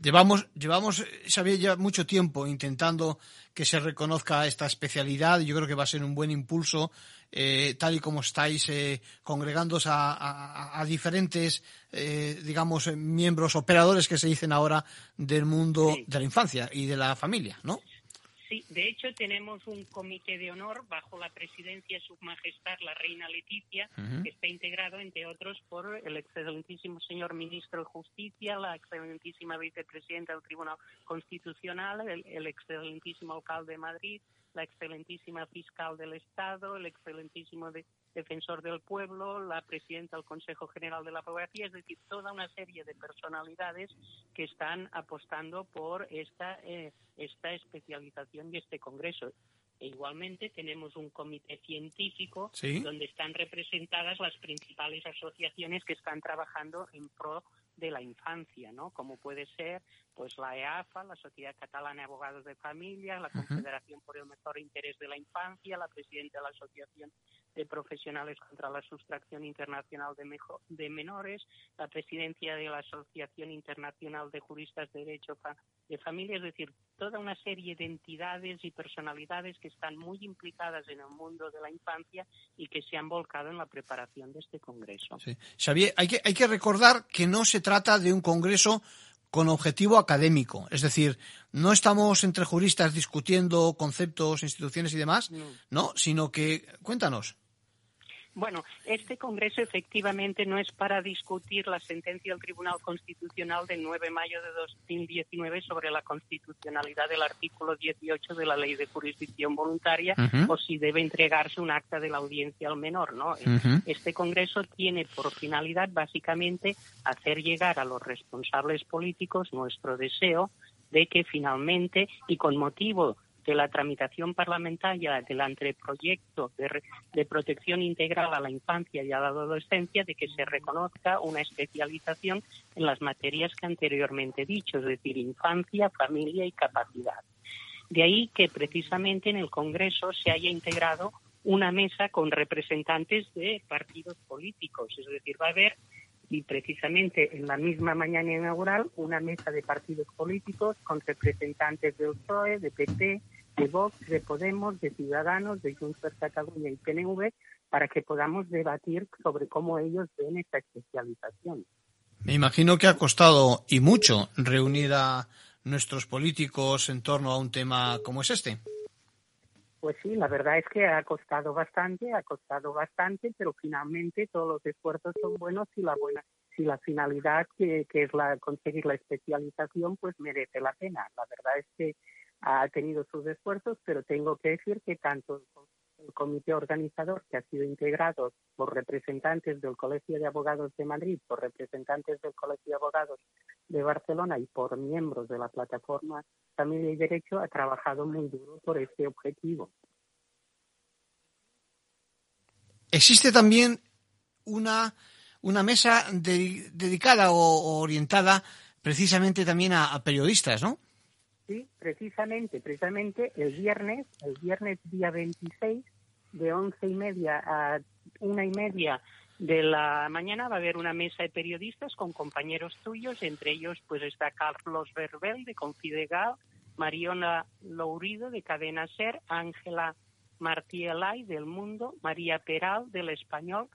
Llevamos, llevamos, sabía ya mucho tiempo intentando que se reconozca esta especialidad yo creo que va a ser un buen impulso eh, tal y como estáis eh, congregándoos a, diferentes, eh, digamos, miembros, operadores que se dicen ahora del mundo de la infancia y de la familia, ¿no? Sí, de hecho tenemos un comité de honor bajo la presidencia de Su Majestad la Reina Leticia, que está integrado, entre otros, por el excelentísimo señor ministro de Justicia, la excelentísima vicepresidenta del Tribunal Constitucional, el, el excelentísimo alcalde de Madrid, la excelentísima fiscal del Estado, el excelentísimo defensor del pueblo, la presidenta del Consejo General de la Abogacía, es decir, toda una serie de personalidades que están apostando por esta, eh, esta especialización y este congreso. E igualmente tenemos un comité científico donde están representadas las principales asociaciones que están trabajando en pro de la infancia, ¿no? Como puede ser pues la EAFA, la Sociedad Catalana de Abogados de Familia, la Confederación por el Mejor Interés de la Infancia, la presidenta de la Asociación de Profesionales contra la Sustracción Internacional de, de Menores, la presidencia de la Asociación Internacional de Juristas de Derecho de Familia, es decir, toda una serie de entidades y personalidades que están muy implicadas en el mundo de la infancia y que se han volcado en la preparación de este congreso. Sí. Xavier, hay que, hay que recordar que no se trata de un congreso con objetivo académico. Es decir, no estamos entre juristas discutiendo conceptos, instituciones y demás, ¿no? Sino que, cuéntanos. Bueno, este Congreso efectivamente no es para discutir la sentencia del Tribunal Constitucional del 9 de mayo de 2019 sobre la constitucionalidad del artículo 18 de la Ley de Jurisdicción Voluntaria o si debe entregarse un acta de la audiencia al menor, ¿no? Este Congreso tiene por finalidad básicamente hacer llegar a los responsables políticos nuestro deseo de que finalmente y con motivo de la tramitación parlamentaria del anteproyecto de, de, protección integral a la infancia y a la adolescencia de que se reconozca una especialización en las materias que anteriormente he dicho, es decir, infancia, familia y capacidad. De ahí que precisamente en el Congreso se haya integrado una mesa con representantes de partidos políticos, es decir, va a haber y precisamente en la misma mañana inaugural una mesa de partidos políticos con representantes del PSOE, de PP, de Vox, de Podemos, de Ciudadanos, de Junts per Catalunya y PNV para que podamos debatir sobre cómo ellos ven esta especialización. Me imagino que ha costado y mucho reunir a nuestros políticos en torno a un tema como es este. Pues sí, la verdad es que ha costado bastante, ha costado bastante, pero finalmente todos los esfuerzos son buenos y la buena, si la finalidad que, que es la conseguir la especialización, pues merece la pena. La verdad es que ha tenido sus esfuerzos, pero tengo que decir que tanto el comité organizador, que ha sido integrado por representantes del Colegio de Abogados de Madrid, por representantes del Colegio de Abogados de Barcelona y por miembros de la plataforma Familia y Derecho, ha trabajado muy duro por este objetivo. Existe también una, una mesa dedicada o, orientada precisamente también a periodistas, ¿no? Sí, precisamente, precisamente el viernes, el viernes día 26, de once y media a una y media de la mañana va a haber una mesa de periodistas con compañeros tuyos, entre ellos pues está Carlos Verbel de Confidegal, Mariona Lourido de Cadena Ser, Ángela Martí Elay del Mundo, María Peral del Español,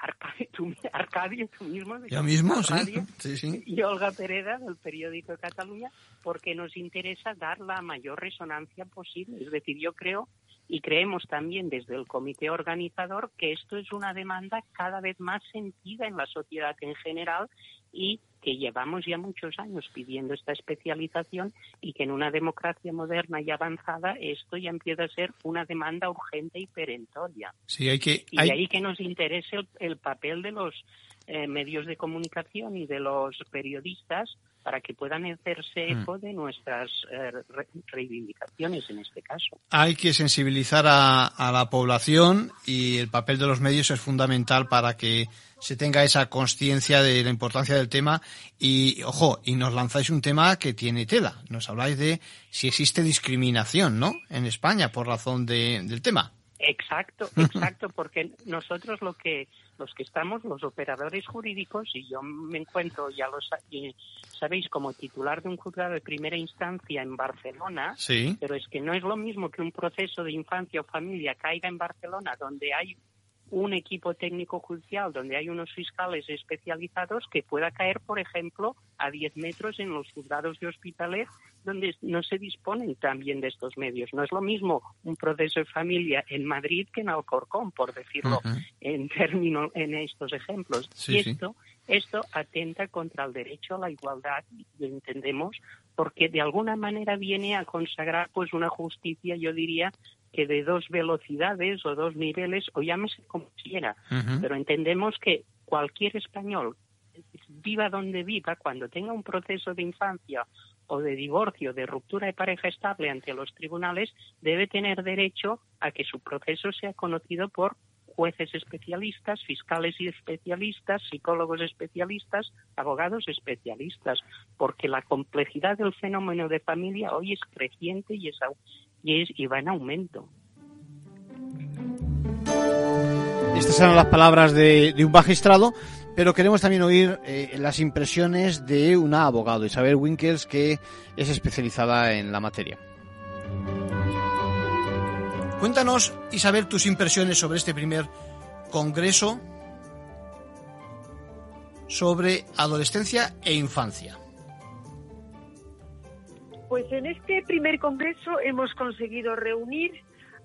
Arcadio, tú, mismo. Yo mismo, sí. sí, Y Olga Pereda, del periódico de Cataluña, porque nos interesa dar la mayor resonancia posible. Es decir, yo creo y creemos también desde el comité organizador que esto es una demanda cada vez más sentida en la sociedad en general y que llevamos ya muchos años pidiendo esta especialización y que en una democracia moderna y avanzada esto ya empieza a ser una demanda urgente y perentoria. Sí, hay que, Y de ahí que nos interese el, papel de los eh, medios de comunicación y de los periodistas para que puedan hacerse mm. eco de nuestras eh, reivindicaciones en este caso. Hay que sensibilizar a, a, la población y el papel de los medios es fundamental para que se tenga esa conciencia de la importancia del tema y, ojo, y nos lanzáis un tema que tiene tela. Nos habláis de si existe discriminación, ¿no? En España por razón de, del tema. Exacto, exacto, porque nosotros lo que los que estamos, los operadores jurídicos, y yo me encuentro, ya lo sabéis, como titular de un juzgado de primera instancia en Barcelona, sí. pero es que no es lo mismo que un proceso de infancia o familia caiga en Barcelona, donde hay un equipo técnico judicial donde hay unos fiscales especializados que pueda caer, por ejemplo, a 10 metros en los juzgados de hospitales donde no se disponen también de estos medios. No es lo mismo un proceso de familia en Madrid que en Alcorcón, por decirlo en términos en estos ejemplos. y esto, esto atenta contra el derecho a la igualdad, lo entendemos, porque de alguna manera viene a consagrar pues una justicia, yo diría, que de dos velocidades o dos niveles, o llámese como quiera, pero entendemos que cualquier español, viva donde viva, cuando tenga un proceso de infancia o de divorcio, de ruptura de pareja estable ante los tribunales, debe tener derecho a que su proceso sea conocido por jueces especialistas, fiscales y especialistas, psicólogos especialistas, abogados especialistas, porque la complejidad del fenómeno de familia hoy es creciente y es, y, es, y va en aumento. Estas eran las palabras de, un magistrado, pero queremos también oír eh, las impresiones de una abogado, Isabel Winkels, que es especializada en la materia. Cuéntanos, Isabel, tus impresiones sobre este primer congreso sobre adolescencia e infancia. Pues en este primer congreso hemos conseguido reunir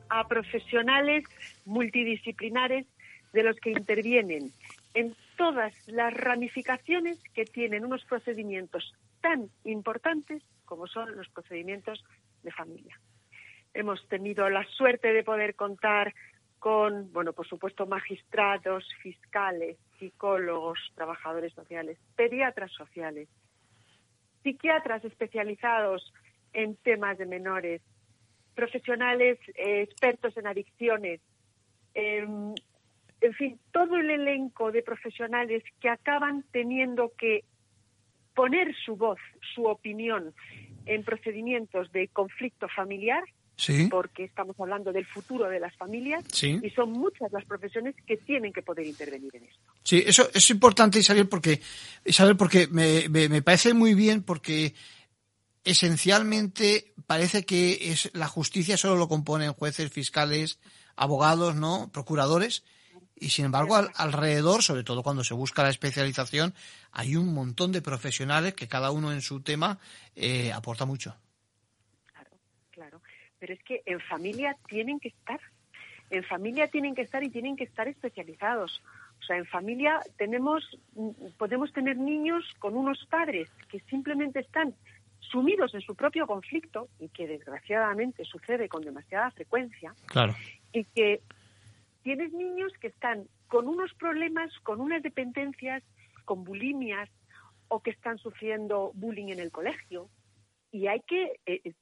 a profesionales multidisciplinares de los que intervienen en todas las ramificaciones que tienen unos procedimientos tan importantes como son los procedimientos de familia. Hemos tenido la suerte de poder contar con, bueno, por supuesto, magistrados, fiscales, psicólogos, trabajadores sociales, pediatras sociales, psiquiatras especializados en temas de menores, profesionales eh, expertos en adicciones, em, en fin, todo el elenco de profesionales que acaban teniendo que poner su voz, su opinión en procedimientos de conflicto familiar, porque estamos hablando del futuro de las familias, y son muchas las profesiones que tienen que poder intervenir en esto. Sí, eso es importante, Isabel, porque, Isabel, porque me, me parece muy bien, porque esencialmente parece que es la justicia solo lo componen jueces, fiscales, abogados, ¿no? Procuradores. Y sin embargo, alrededor, sobre todo cuando se busca la especialización, hay un montón de profesionales que cada uno en su tema eh, aporta mucho. Pero es que en familia tienen que estar. En familia tienen que estar y tienen que estar especializados. O sea, en familia tenemos, podemos tener niños con unos padres que simplemente están sumidos en su propio conflicto y que desgraciadamente sucede con demasiada frecuencia. Claro. Y que tienes niños que están con unos problemas, con unas dependencias, con bulimias o que están sufriendo bullying en el colegio. Y hay que eh,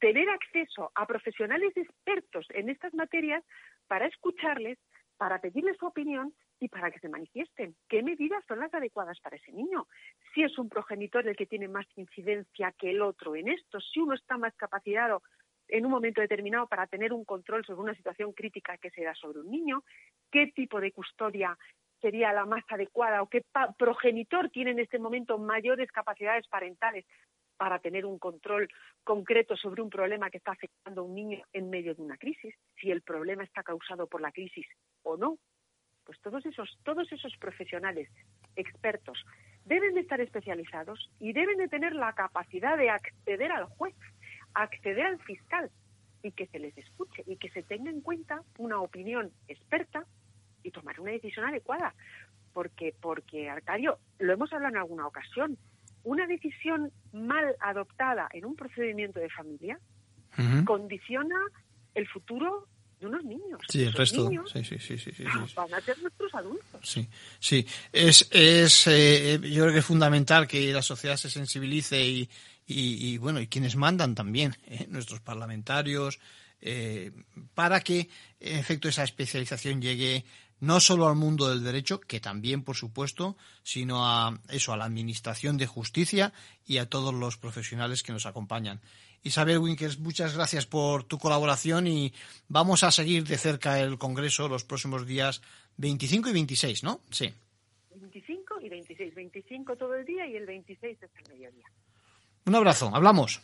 tener acceso a profesionales expertos en estas materias para escucharles, para pedirles su opinión y para que se manifiesten. ¿Qué medidas son las adecuadas para ese niño? Si es un progenitor el que tiene más incidencia que el otro en esto, si uno está más capacitado en un momento determinado para tener un control sobre una situación crítica que se da sobre un niño, qué tipo de custodia sería la más adecuada o qué progenitor tiene en este momento mayores capacidades parentales para tener un control concreto sobre un problema que está afectando a un niño en medio de una crisis, si el problema está causado por la crisis o no. Pues todos esos, todos esos profesionales expertos deben de estar especializados y deben de tener la capacidad de acceder al juez acceder al fiscal y que se les escuche y que se tenga en cuenta una opinión experta y tomar una decisión adecuada. Porque, porque Arcadio, lo hemos hablado en alguna ocasión, una decisión mal adoptada en un procedimiento de familia condiciona el futuro de unos niños. Sí, el resto. sí, sí, sí, sí, Van a ser nuestros adultos. Sí, sí. Es, es eh, yo creo que es fundamental que la sociedad se sensibilice y, y, bueno, y quienes mandan también, ¿eh? nuestros parlamentarios, eh, para que, en efecto, esa especialización llegue no solo al mundo del derecho, que también, por supuesto, sino a eso, a la administración de justicia y a todos los profesionales que nos acompañan. Isabel Winkers, muchas gracias por tu colaboración y vamos a seguir de cerca el Congreso los próximos días 25 y 26, ¿no? Sí. 25 y 26. 25 todo el día y el 26 es el mediodía. Un abrazo, hablamos.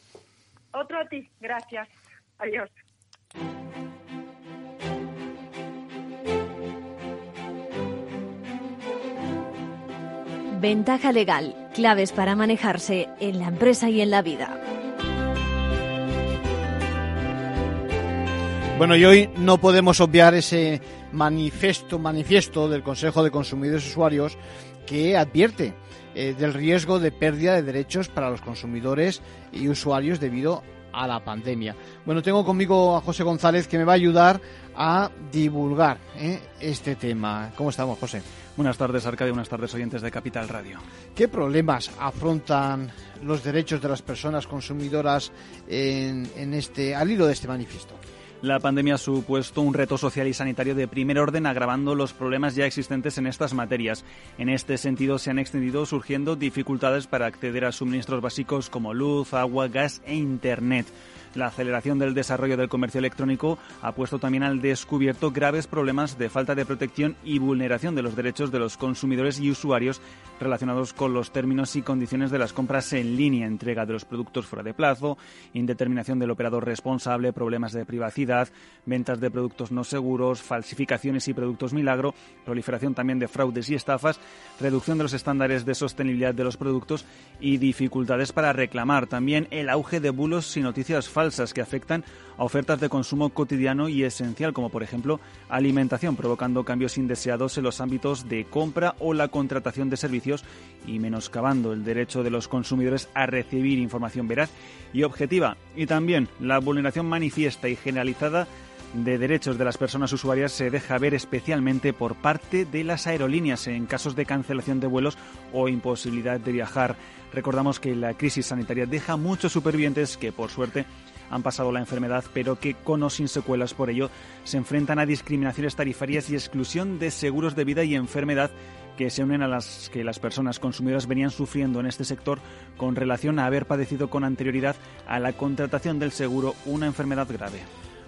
Otro a ti, gracias. Adiós. Ventaja legal, claves para manejarse en la empresa y en la vida. Bueno, y hoy no podemos obviar ese manifiesto, manifiesto del Consejo de Consumidores y Usuarios que advierte eh, del riesgo de pérdida de derechos para los consumidores y usuarios debido a la pandemia. Bueno, tengo conmigo a José González que me va a ayudar a divulgar eh, este tema. ¿Cómo estamos, José? Buenas tardes, Arcadio. Buenas tardes, oyentes de Capital Radio. ¿Qué problemas afrontan los derechos de las personas consumidoras en, en este, al hilo de este manifiesto? La pandemia ha supuesto un reto social y sanitario de primer orden, agravando los problemas ya existentes en estas materias. En este sentido, se han extendido surgiendo dificultades para acceder a suministros básicos como luz, agua, gas e Internet. La aceleración del desarrollo del comercio electrónico ha puesto también al descubierto graves problemas de falta de protección y vulneración de los derechos de los consumidores y usuarios relacionados con los términos y condiciones de las compras en línea, entrega de los productos fuera de plazo, indeterminación del operador responsable, problemas de privacidad, ventas de productos no seguros, falsificaciones y productos milagro, proliferación también de fraudes y estafas, reducción de los estándares de sostenibilidad de los productos y dificultades para reclamar. También el auge de bulos y noticias falsas que afectan a ofertas de consumo cotidiano y esencial, como por ejemplo alimentación, provocando cambios indeseados en los ámbitos de compra o la contratación de servicios y menoscabando el derecho de los consumidores a recibir información veraz y objetiva. Y también la vulneración manifiesta y generalizada de derechos de las personas usuarias se deja ver especialmente por parte de las aerolíneas en casos de cancelación de vuelos o imposibilidad de viajar. Recordamos que la crisis sanitaria deja muchos supervivientes que, por suerte, han pasado la enfermedad, pero que con o sin secuelas por ello se enfrentan a discriminaciones tarifarias y exclusión de seguros de vida y enfermedad que se unen a las que las personas consumidoras venían sufriendo en este sector con relación a haber padecido con anterioridad a la contratación del seguro una enfermedad grave.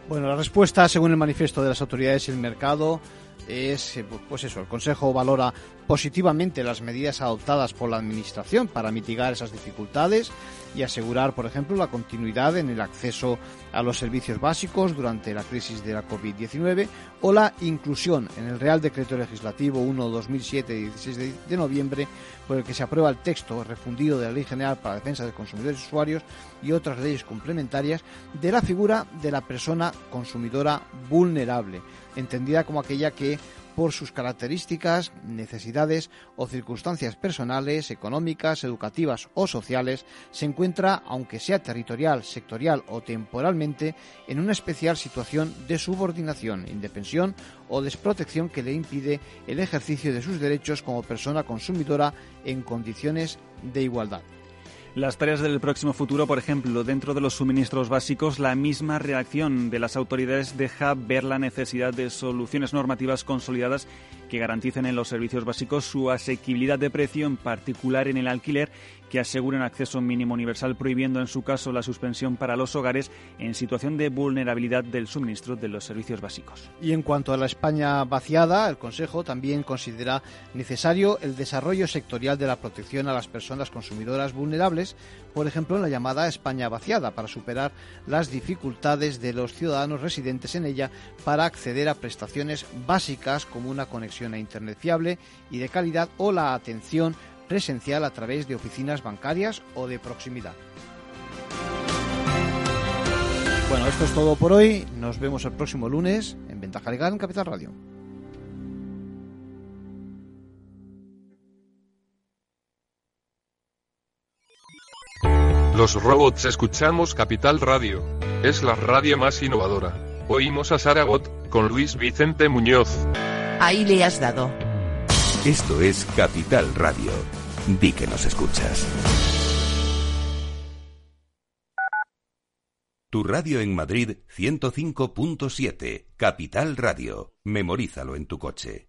Bueno, la respuesta, según el manifiesto de las autoridades y el mercado, es, eh, pues eso, el Consejo valora positivamente las medidas adoptadas por la Administración para mitigar esas dificultades y asegurar, por ejemplo, la continuidad en el acceso a los servicios básicos durante la crisis de la COVID-19 o la inclusión en el Real Decreto Legislativo 1-2007 16 de noviembre por el que se aprueba el texto refundido de la Ley General para la Defensa de Consumidores y Usuarios y otras leyes complementarias de la figura de la persona consumidora vulnerable, entendida como aquella que por sus características, necesidades o circunstancias personales, económicas, educativas o sociales, se encuentra, aunque sea territorial, sectorial o temporalmente, en una especial situación de subordinación, indefensión o desprotección que le impide el ejercicio de sus derechos como persona consumidora en condiciones de igualdad. Las tareas del próximo futuro, por ejemplo, dentro de los suministros básicos, la misma reacción de las autoridades deja ver la necesidad de soluciones normativas consolidadas que garanticen en los servicios básicos su asequibilidad de precio, en particular en el alquiler, que aseguren acceso mínimo universal, prohibiendo en su caso la suspensión para los hogares en situación de vulnerabilidad del suministro de los servicios básicos. Y en cuanto a la España vaciada, el Consejo también considera necesario el desarrollo sectorial de la protección a las personas consumidoras vulnerables, por ejemplo en la llamada España vaciada, para superar las dificultades de los ciudadanos residentes en ella para acceder a prestaciones básicas como una conexión a Internet fiable y de calidad o la atención presencial a través de oficinas bancarias o de proximidad. Bueno, esto es todo por hoy. Nos vemos el próximo lunes en Ventaja Legal en Capital Radio. Los robots escuchamos Capital Radio. Es la radio más innovadora. Oímos a Saragot, con Luis Vicente Muñoz. Ahí le has dado. Esto es Capital Radio. Di que nos escuchas. Tu radio en Madrid 105.7, Capital Radio. Memorízalo en tu coche.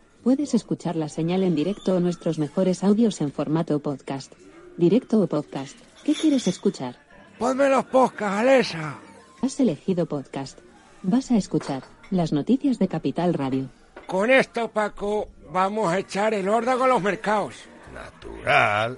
Puedes escuchar la señal en directo o nuestros mejores audios en formato podcast. Directo o podcast. ¿Qué quieres escuchar? Ponme los podcasts, Alexa. Has elegido podcast. Vas a escuchar las noticias de Capital Radio. Con esto, Paco, vamos a echar el órdago a los mercados. Natural.